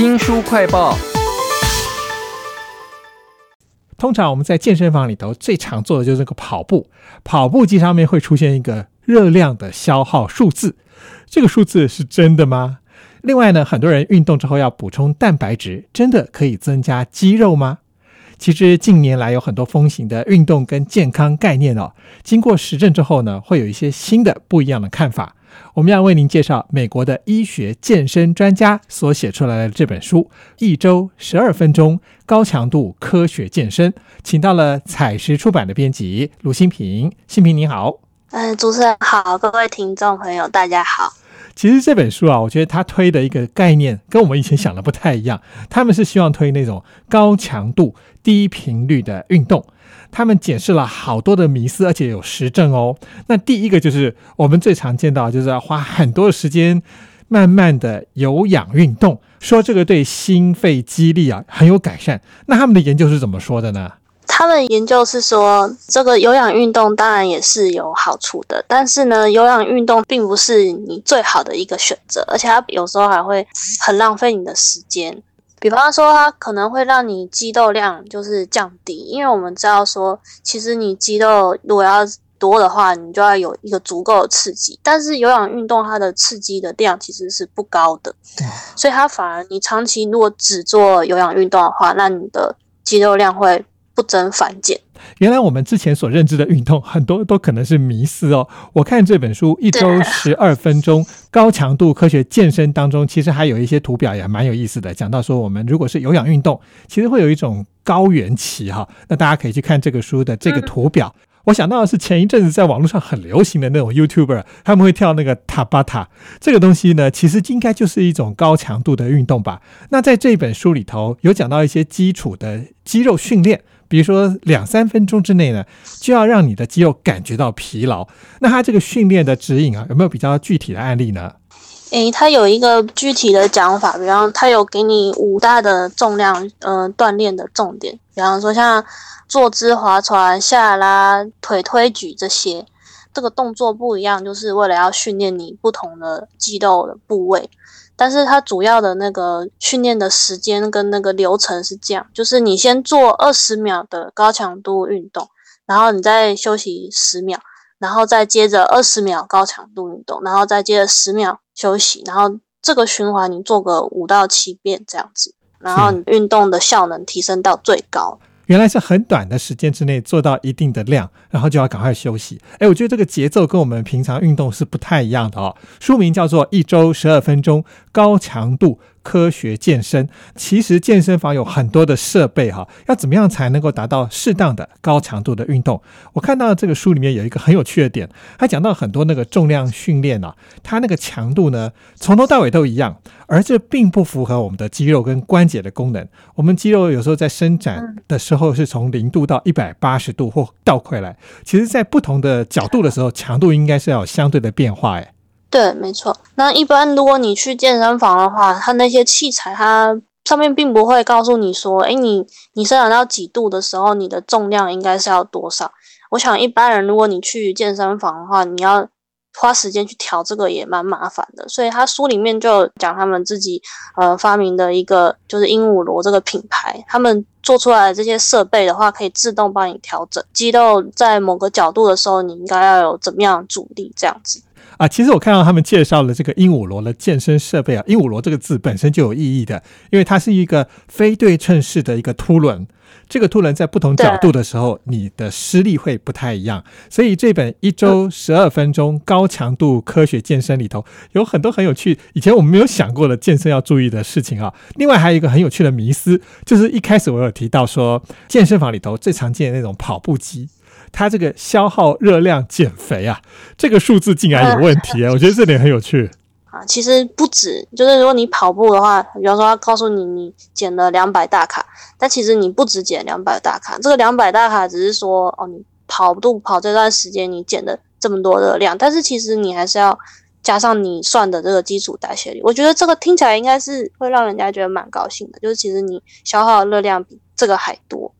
新书快报。通常我们在健身房里头最常做的就是这个跑步，跑步机上面会出现一个热量的消耗数字，这个数字是真的吗？另外呢，很多人运动之后要补充蛋白质，真的可以增加肌肉吗？其实近年来有很多风行的运动跟健康概念哦，经过实证之后呢，会有一些新的不一样的看法。我们要为您介绍美国的医学健身专家所写出来的这本书《一周十二分钟高强度科学健身》，请到了采石出版的编辑卢新平。新平你好，嗯，主持人好，各位听众朋友大家好。其实这本书啊，我觉得他推的一个概念跟我们以前想的不太一样。他们是希望推那种高强度、低频率的运动。他们解释了好多的迷思，而且有实证哦。那第一个就是我们最常见到，就是要花很多的时间，慢慢的有氧运动，说这个对心肺肌力啊很有改善。那他们的研究是怎么说的呢？他们研究是说，这个有氧运动当然也是有好处的，但是呢，有氧运动并不是你最好的一个选择，而且它有时候还会很浪费你的时间。比方说，它可能会让你肌肉量就是降低，因为我们知道说，其实你肌肉如果要多的话，你就要有一个足够的刺激。但是有氧运动它的刺激的量其实是不高的，所以它反而你长期如果只做有氧运动的话，那你的肌肉量会不增反减。原来我们之前所认知的运动很多都可能是迷思哦。我看这本书一周十二分钟高强度科学健身当中，其实还有一些图表也蛮有意思的。讲到说，我们如果是有氧运动，其实会有一种高原期哈。那大家可以去看这个书的这个图表。我想到的是前一阵子在网络上很流行的那种 YouTuber，他们会跳那个塔巴塔这个东西呢，其实应该就是一种高强度的运动吧。那在这本书里头有讲到一些基础的肌肉训练。比如说两三分钟之内呢，就要让你的肌肉感觉到疲劳。那他这个训练的指引啊，有没有比较具体的案例呢？诶，他有一个具体的讲法，比方他有给你五大的重量，嗯，锻炼的重点。比方说像坐姿划船、下拉、腿推举这些，这个动作不一样，就是为了要训练你不同的肌肉的部位。但是它主要的那个训练的时间跟那个流程是这样，就是你先做二十秒的高强度运动，然后你再休息十秒，然后再接着二十秒高强度运动，然后再接着十秒休息，然后这个循环你做个五到七遍这样子，然后你运动的效能提升到最高。原来是很短的时间之内做到一定的量，然后就要赶快休息。哎，我觉得这个节奏跟我们平常运动是不太一样的哦。书名叫做《一周十二分钟高强度》。科学健身，其实健身房有很多的设备哈，要怎么样才能够达到适当的高强度的运动？我看到这个书里面有一个很有趣的点，他讲到很多那个重量训练啊，它那个强度呢，从头到尾都一样，而这并不符合我们的肌肉跟关节的功能。我们肌肉有时候在伸展的时候是从零度到一百八十度或倒回来，其实在不同的角度的时候，强度应该是要有相对的变化哎。对，没错。那一般如果你去健身房的话，它那些器材它上面并不会告诉你说，哎，你你伸展到几度的时候，你的重量应该是要多少。我想一般人如果你去健身房的话，你要花时间去调这个也蛮麻烦的。所以他书里面就讲他们自己呃发明的一个就是鹦鹉螺这个品牌，他们做出来的这些设备的话，可以自动帮你调整肌肉在某个角度的时候，你应该要有怎么样阻力这样子。啊，其实我看到他们介绍了这个鹦鹉螺的健身设备啊，鹦鹉螺这个字本身就有意义的，因为它是一个非对称式的一个凸轮，这个凸轮在不同角度的时候，你的施力会不太一样。所以这本一周十二分钟高强度科学健身里头有很多很有趣，以前我们没有想过的健身要注意的事情啊。另外还有一个很有趣的迷思，就是一开始我有提到说，健身房里头最常见的那种跑步机。它这个消耗热量减肥啊，这个数字竟然有问题啊！我觉得这点很有趣啊。其实不止，就是如果你跑步的话，比方说他告诉你你减了两百大卡，但其实你不止减两百大卡，这个两百大卡只是说哦，你跑步跑这段时间你减了这么多热量，但是其实你还是要加上你算的这个基础代谢率。我觉得这个听起来应该是会让人家觉得蛮高兴的，就是其实你消耗的热量比这个还多。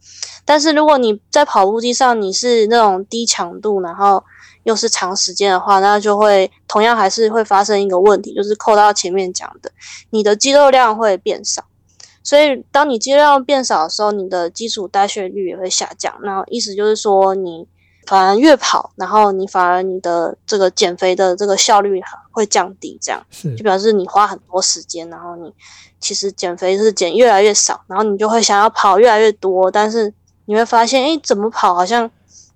但是如果你在跑步机上，你是那种低强度，然后又是长时间的话，那就会同样还是会发生一个问题，就是扣到前面讲的，你的肌肉量会变少。所以，当你肌肉量变少的时候，你的基础代谢率也会下降。那意思就是说，你反而越跑，然后你反而你的这个减肥的这个效率会降低，这样是就表示你花很多时间，然后你其实减肥是减越来越少，然后你就会想要跑越来越多，但是你会发现，哎，怎么跑好像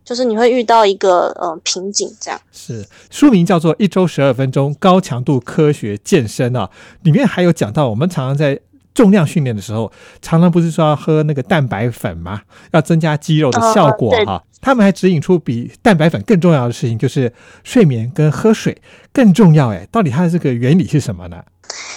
就是你会遇到一个呃瓶颈，这样。是书名叫做《一周十二分钟高强度科学健身》啊，里面还有讲到，我们常常在重量训练的时候，常常不是说要喝那个蛋白粉吗？要增加肌肉的效果哈、他们还指引出比蛋白粉更重要的事情，就是睡眠跟喝水更重要。哎，到底它的这个原理是什么呢？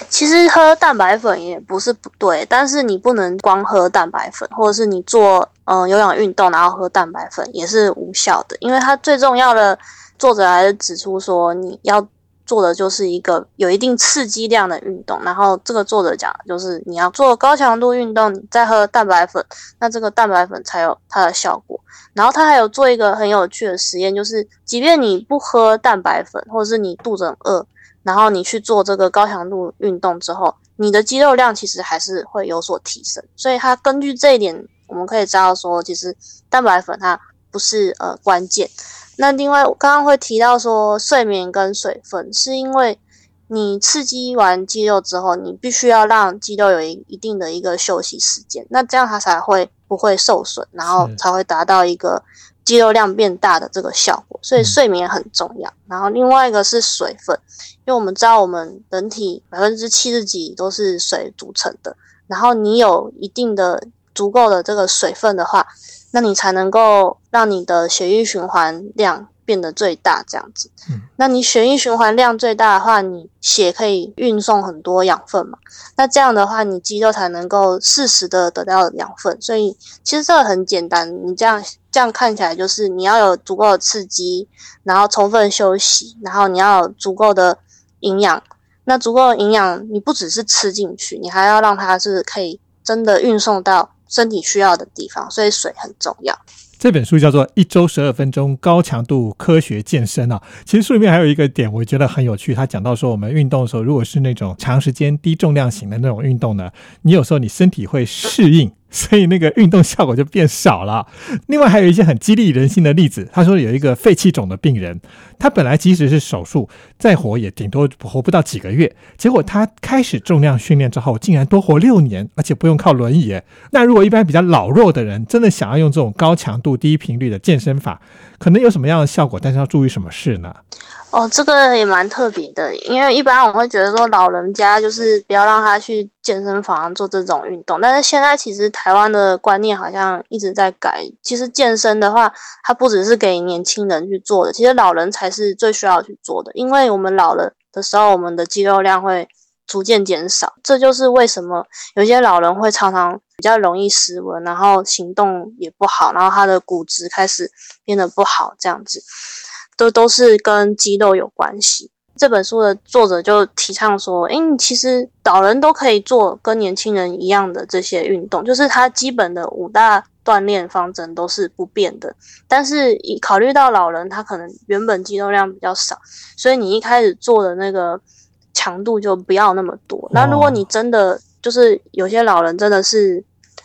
其实喝蛋白粉也不是不对，但是你不能光喝蛋白粉，或者是你做嗯、有氧运动然后喝蛋白粉也是无效的，因为它最重要的作者还是指出说你要做的就是一个有一定刺激量的运动，然后这个作者讲就是你要做高强度运动，你再喝蛋白粉，那这个蛋白粉才有它的效果。然后他还有做一个很有趣的实验，就是即便你不喝蛋白粉，或者是你肚子很饿，然后你去做这个高强度运动之后，你的肌肉量其实还是会有所提升。所以他根据这一点，我们可以知道说，其实蛋白粉它不是呃关键。那另外，我刚刚会提到说，睡眠跟水分，是因为你刺激完肌肉之后，你必须要让肌肉有一一定的一个休息时间，那这样它才会不会受损，然后才会达到一个肌肉量变大的这个效果。所以嗯睡眠很重要。然后另外一个是水分，因为我们知道我们人体百分之七十几都是水组成的，然后你有一定的足够的这个水分的话，那你才能够让你的血液循环量变得最大，这样子。嗯那你血液循环量最大的话，你血可以运送很多养分嘛，那这样的话，你肌肉才能够适时的得到养分。所以其实这个很简单，你这样这样看起来就是你要有足够的刺激，然后充分休息，然后你要有足够的营养。那足够的营养，你不只是吃进去，你还要让它是可以真的运送到身体需要的地方，所以水很重要。这本书叫做《一周十二分钟高强度科学健身》啊。其实书里面还有一个点，我觉得很有趣。他讲到说，我们运动的时候，如果是那种长时间低重量型的那种运动呢，你有时候你身体会适应，所以那个运动效果就变少了。另外还有一些很激励人心的例子。他说有一个肺气肿的病人，他本来即使是手术再活也顶多活不到几个月，结果他开始重量训练之后，竟然多活六年，而且不用靠轮椅。那如果一般比较老弱的人，真的想要用这种高强度、低频率的健身法，可能有什么样的效果？但是要注意什么事呢？哦，这个也蛮特别的，因为一般我会觉得说老人家就是不要让他去健身房做这种运动，但是现在其实台湾的观念好像一直在改。其实健身的话，它不只是给年轻人去做的，其实老人才是最需要去做的，因为我们老了的时候，我们的肌肉量会逐渐减少，这就是为什么有些老人会常常比较容易失温，然后行动也不好，然后他的骨质开始变得不好，这样子。都都是跟肌肉有关系。这本书的作者就提倡说，诶，其实老人都可以做跟年轻人一样的这些运动，就是它基本的五大锻炼方针都是不变的。但是以考虑到老人他可能原本肌肉量比较少，所以你一开始做的那个强度就不要那么多。那如果你真的就是有些老人真的是。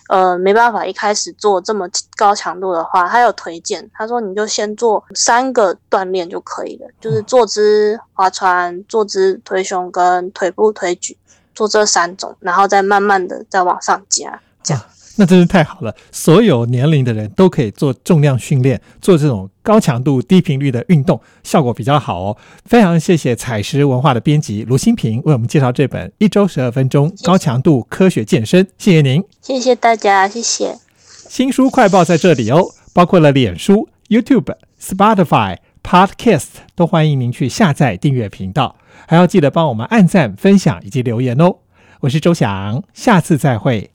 呃，没办法，一开始做这么高强度的话，他有推荐，他说你就先做三个锻炼就可以了，就是坐姿划船、坐姿推胸跟腿部推举，做这三种，然后再慢慢的再往上加，这样。那真是太好了！所有年龄的人都可以做重量训练，做这种高强度、低频率的运动，效果比较好哦。非常谢谢彩石文化的编辑卢新平为我们介绍这本《一周十二分钟高强度科学健身》，谢谢您。谢谢大家，谢谢。新书快报在这里哦，包括了脸书、YouTube、Spotify、Podcast，都欢迎您去下载订阅频道，还要记得帮我们按赞、分享以及留言哦。我是周翔，下次再会。